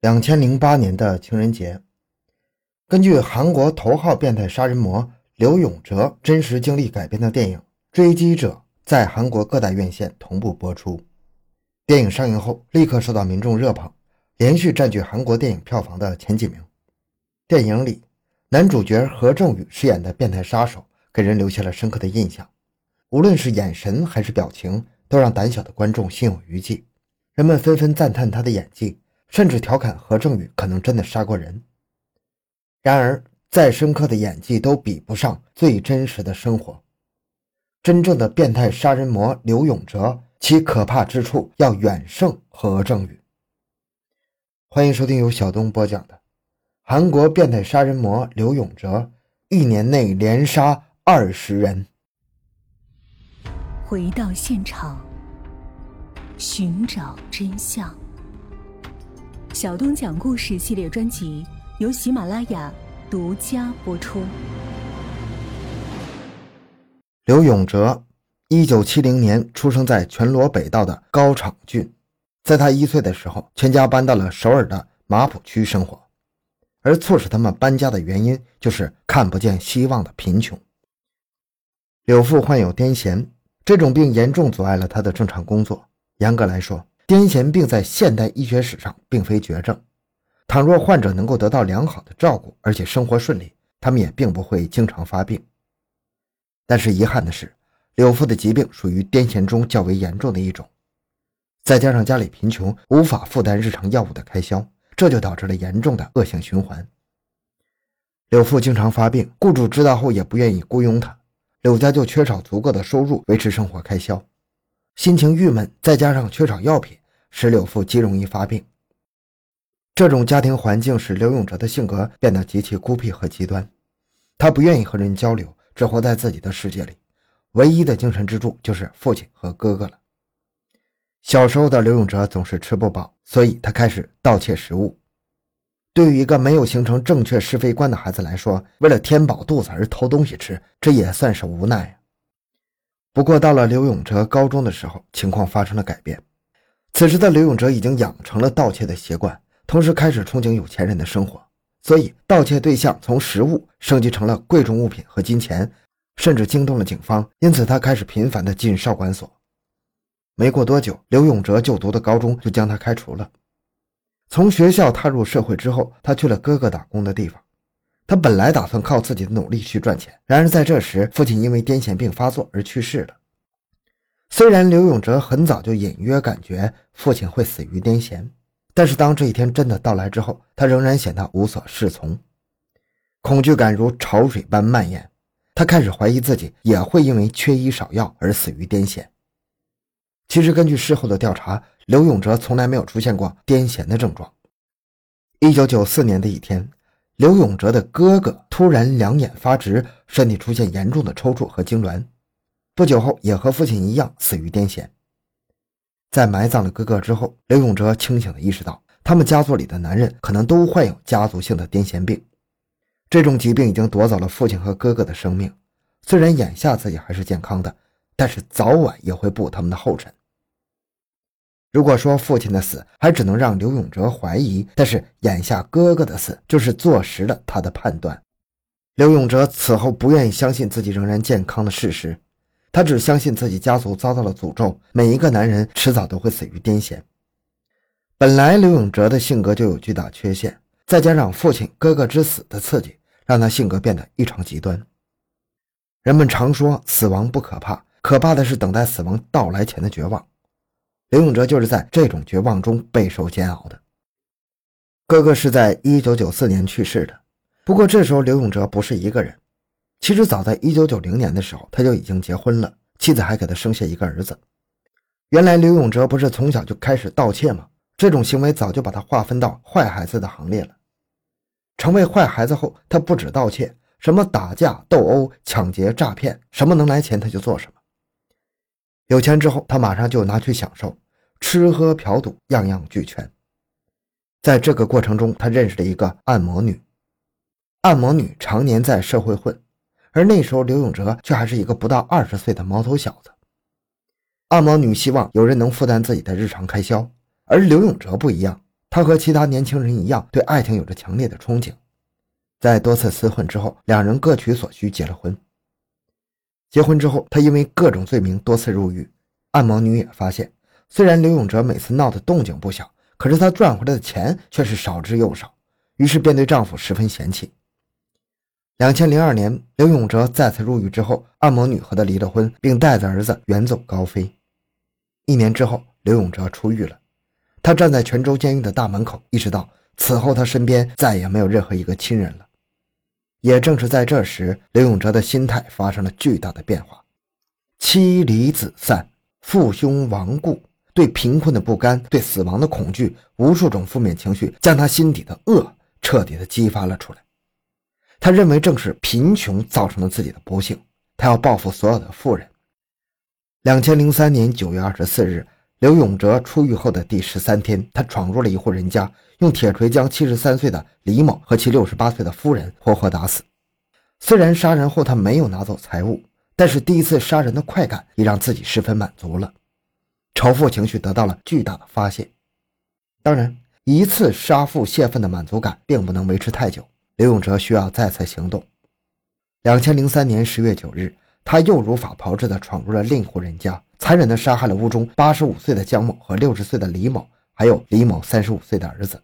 两千零八年的情人节，根据韩国头号变态杀人魔刘永哲真实经历改编的电影《追击者》在韩国各大院线同步播出。电影上映后，立刻受到民众热捧，连续占据韩国电影票房的前几名。电影里，男主角何正宇饰演的变态杀手给人留下了深刻的印象，无论是眼神还是表情，都让胆小的观众心有余悸。人们纷纷赞叹他的演技。甚至调侃何正宇可能真的杀过人。然而，再深刻的演技都比不上最真实的生活。真正的变态杀人魔刘永哲，其可怕之处要远胜何正宇。欢迎收听由小东播讲的韩国变态杀人魔刘永哲，一年内连杀二十人。回到现场，寻找真相。小东讲故事系列专辑由喜马拉雅独家播出。刘永哲，一九七零年出生在全罗北道的高场郡。在他一岁的时候，全家搬到了首尔的马浦区生活。而促使他们搬家的原因，就是看不见希望的贫穷。柳父患有癫痫，这种病严重阻碍了他的正常工作。严格来说，癫痫病在现代医学史上并非绝症，倘若患者能够得到良好的照顾，而且生活顺利，他们也并不会经常发病。但是遗憾的是，柳父的疾病属于癫痫中较为严重的一种，再加上家里贫穷，无法负担日常药物的开销，这就导致了严重的恶性循环。柳父经常发病，雇主知道后也不愿意雇佣他，柳家就缺少足够的收入维持生活开销。心情郁闷，再加上缺少药品，使柳父极容易发病。这种家庭环境使刘永哲的性格变得极其孤僻和极端。他不愿意和人交流，只活在自己的世界里，唯一的精神支柱就是父亲和哥哥了。小时候的刘永哲总是吃不饱，所以他开始盗窃食物。对于一个没有形成正确是非观的孩子来说，为了填饱肚子而偷东西吃，这也算是无奈。不过，到了刘永哲高中的时候，情况发生了改变。此时的刘永哲已经养成了盗窃的习惯，同时开始憧憬有钱人的生活，所以盗窃对象从食物升级成了贵重物品和金钱，甚至惊动了警方。因此，他开始频繁的进少管所。没过多久，刘永哲就读的高中就将他开除了。从学校踏入社会之后，他去了哥哥打工的地方。他本来打算靠自己的努力去赚钱，然而在这时，父亲因为癫痫病发作而去世了。虽然刘永哲很早就隐约感觉父亲会死于癫痫，但是当这一天真的到来之后，他仍然显得无所适从，恐惧感如潮水般蔓延。他开始怀疑自己也会因为缺医少药而死于癫痫。其实，根据事后的调查，刘永哲从来没有出现过癫痫的症状。一九九四年的一天。刘永哲的哥哥突然两眼发直，身体出现严重的抽搐和痉挛，不久后也和父亲一样死于癫痫。在埋葬了哥哥之后，刘永哲清醒地意识到，他们家族里的男人可能都患有家族性的癫痫病，这种疾病已经夺走了父亲和哥哥的生命。虽然眼下自己还是健康的，但是早晚也会步他们的后尘。如果说父亲的死还只能让刘永哲怀疑，但是眼下哥哥的死就是坐实了他的判断。刘永哲此后不愿意相信自己仍然健康的事实，他只相信自己家族遭到了诅咒，每一个男人迟早都会死于癫痫。本来刘永哲的性格就有巨大缺陷，再加上父亲、哥哥之死的刺激，让他性格变得异常极端。人们常说死亡不可怕，可怕的是等待死亡到来前的绝望。刘永哲就是在这种绝望中备受煎熬的。哥哥是在1994年去世的，不过这时候刘永哲不是一个人。其实早在1990年的时候，他就已经结婚了，妻子还给他生下一个儿子。原来刘永哲不是从小就开始盗窃吗？这种行为早就把他划分到坏孩子的行列了。成为坏孩子后，他不止盗窃，什么打架、斗殴、抢劫、诈骗，什么能来钱他就做什么。有钱之后，他马上就拿去享受，吃喝嫖赌样样俱全。在这个过程中，他认识了一个按摩女。按摩女常年在社会混，而那时候刘永哲却还是一个不到二十岁的毛头小子。按摩女希望有人能负担自己的日常开销，而刘永哲不一样，他和其他年轻人一样，对爱情有着强烈的憧憬。在多次厮混之后，两人各取所需，结了婚。结婚之后，他因为各种罪名多次入狱。按摩女也发现，虽然刘永哲每次闹的动静不小，可是他赚回来的钱却是少之又少，于是便对丈夫十分嫌弃。两千零二年，刘永哲再次入狱之后，按摩女和他离了婚，并带着儿子远走高飞。一年之后，刘永哲出狱了。他站在泉州监狱的大门口，意识到此后他身边再也没有任何一个亲人了。也正是在这时，刘永哲的心态发生了巨大的变化：妻离子散、父兄亡故，对贫困的不甘、对死亡的恐惧，无数种负面情绪将他心底的恶彻底的激发了出来。他认为正是贫穷造成了自己的不幸，他要报复所有的富人。两千零三年九月二十四日。刘永哲出狱后的第十三天，他闯入了一户人家，用铁锤将七十三岁的李某和其六十八岁的夫人活活打死。虽然杀人后他没有拿走财物，但是第一次杀人的快感也让自己十分满足了，仇富情绪得到了巨大的发泄。当然，一次杀父泄愤的满足感并不能维持太久，刘永哲需要再次行动。两千零三年十月九日，他又如法炮制地闯入了另一户人家。残忍地杀害了屋中八十五岁的江某和六十岁的李某，还有李某三十五岁的儿子。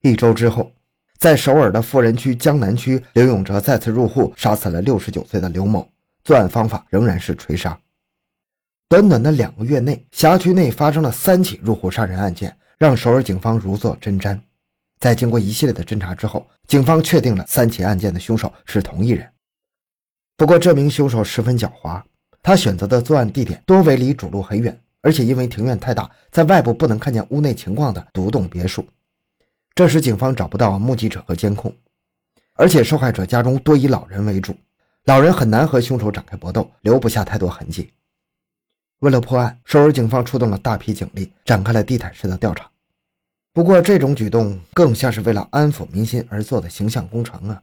一周之后，在首尔的富人区江南区，刘永哲再次入户，杀死了六十九岁的刘某。作案方法仍然是锤杀。短短的两个月内，辖区内发生了三起入户杀人案件，让首尔警方如坐针毡。在经过一系列的侦查之后，警方确定了三起案件的凶手是同一人。不过，这名凶手十分狡猾。他选择的作案地点多为离主路很远，而且因为庭院太大，在外部不能看见屋内情况的独栋别墅。这时，警方找不到目击者和监控，而且受害者家中多以老人为主，老人很难和凶手展开搏斗，留不下太多痕迹。为了破案，首尔警方出动了大批警力，展开了地毯式的调查。不过，这种举动更像是为了安抚民心而做的形象工程啊！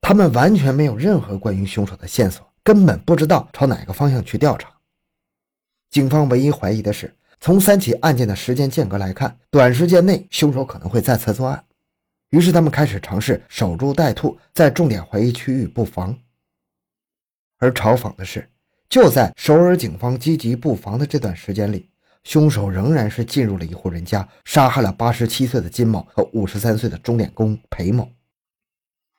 他们完全没有任何关于凶手的线索。根本不知道朝哪个方向去调查。警方唯一怀疑的是，从三起案件的时间间隔来看，短时间内凶手可能会再次作案。于是他们开始尝试守株待兔，在重点怀疑区域布防。而嘲讽的是，就在首尔警方积极布防的这段时间里，凶手仍然是进入了一户人家，杀害了八十七岁的金某和五十三岁的钟点工裴某。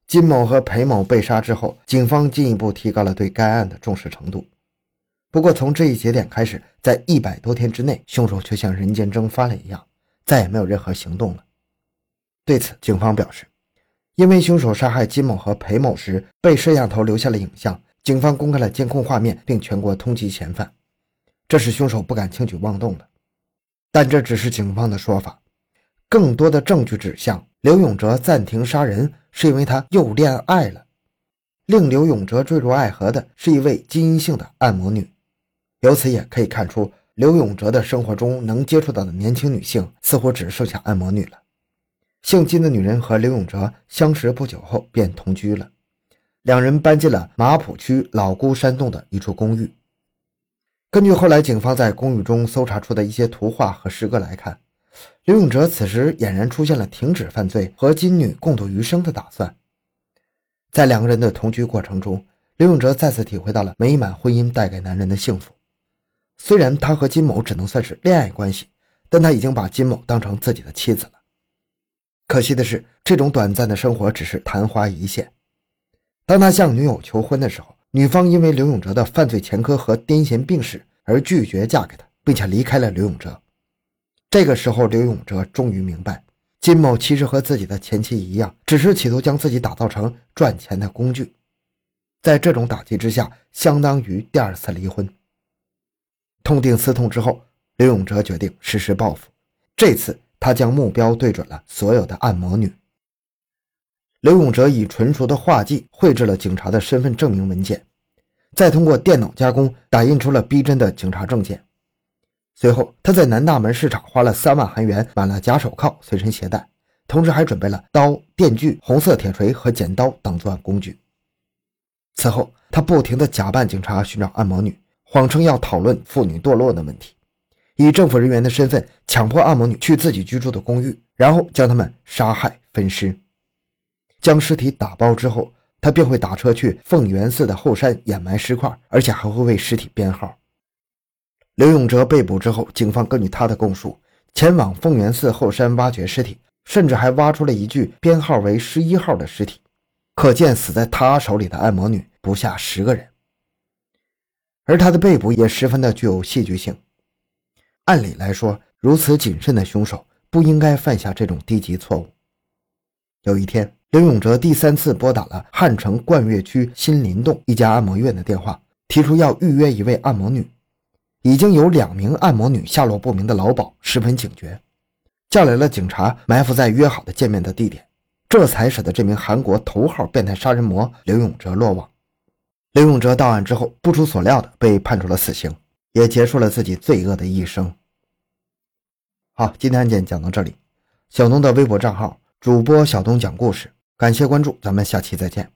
金某和裴某被杀之后，警方进一步提高了对该案的重视程度。不过，从这一节点开始，在一百多天之内，凶手却像人间蒸发了一样，再也没有任何行动了。对此，警方表示，因为凶手杀害金某和裴某时被摄像头留下了影像，警方公开了监控画面，并全国通缉嫌犯，这使凶手不敢轻举妄动了。但这只是警方的说法，更多的证据指向刘永哲暂停杀人。是因为他又恋爱了，令刘永哲坠入爱河的是一位金姓的按摩女。由此也可以看出，刘永哲的生活中能接触到的年轻女性似乎只剩下按摩女了。姓金的女人和刘永哲相识不久后便同居了，两人搬进了马浦区老姑山洞的一处公寓。根据后来警方在公寓中搜查出的一些图画和诗歌来看。刘永哲此时俨然出现了停止犯罪和金女共度余生的打算。在两个人的同居过程中，刘永哲再次体会到了美满婚姻带给男人的幸福。虽然他和金某只能算是恋爱关系，但他已经把金某当成自己的妻子了。可惜的是，这种短暂的生活只是昙花一现。当他向女友求婚的时候，女方因为刘永哲的犯罪前科和癫痫病史而拒绝嫁给他，并且离开了刘永哲。这个时候，刘永哲终于明白，金某其实和自己的前妻一样，只是企图将自己打造成赚钱的工具。在这种打击之下，相当于第二次离婚。痛定思痛之后，刘永哲决定实施报复。这次，他将目标对准了所有的按摩女。刘永哲以纯熟的画技绘制了警察的身份证明文件，再通过电脑加工打印出了逼真的警察证件。随后，他在南大门市场花了三万韩元买了假手铐随身携带，同时还准备了刀、电锯、红色铁锤和剪刀等作案工具。此后，他不停地假扮警察寻找按摩女，谎称要讨论妇女堕落的问题。以政府人员的身份强迫按摩女去自己居住的公寓，然后将他们杀害分尸。将尸体打包之后，他便会打车去凤元寺的后山掩埋尸块，而且还会为尸体编号。刘永哲被捕之后，警方根据他的供述，前往凤元寺后山挖掘尸体，甚至还挖出了一具编号为十一号的尸体。可见，死在他手里的按摩女不下十个人。而他的被捕也十分的具有戏剧性。按理来说，如此谨慎的凶手不应该犯下这种低级错误。有一天，刘永哲第三次拨打了汉城冠岳区新林洞一家按摩院的电话，提出要预约一位按摩女。已经有两名按摩女下落不明的老鸨十分警觉，叫来了警察，埋伏在约好的见面的地点，这才使得这名韩国头号变态杀人魔刘永哲落网。刘永哲到案之后，不出所料的被判处了死刑，也结束了自己罪恶的一生。好，今天案件讲到这里，小东的微博账号主播小东讲故事，感谢关注，咱们下期再见。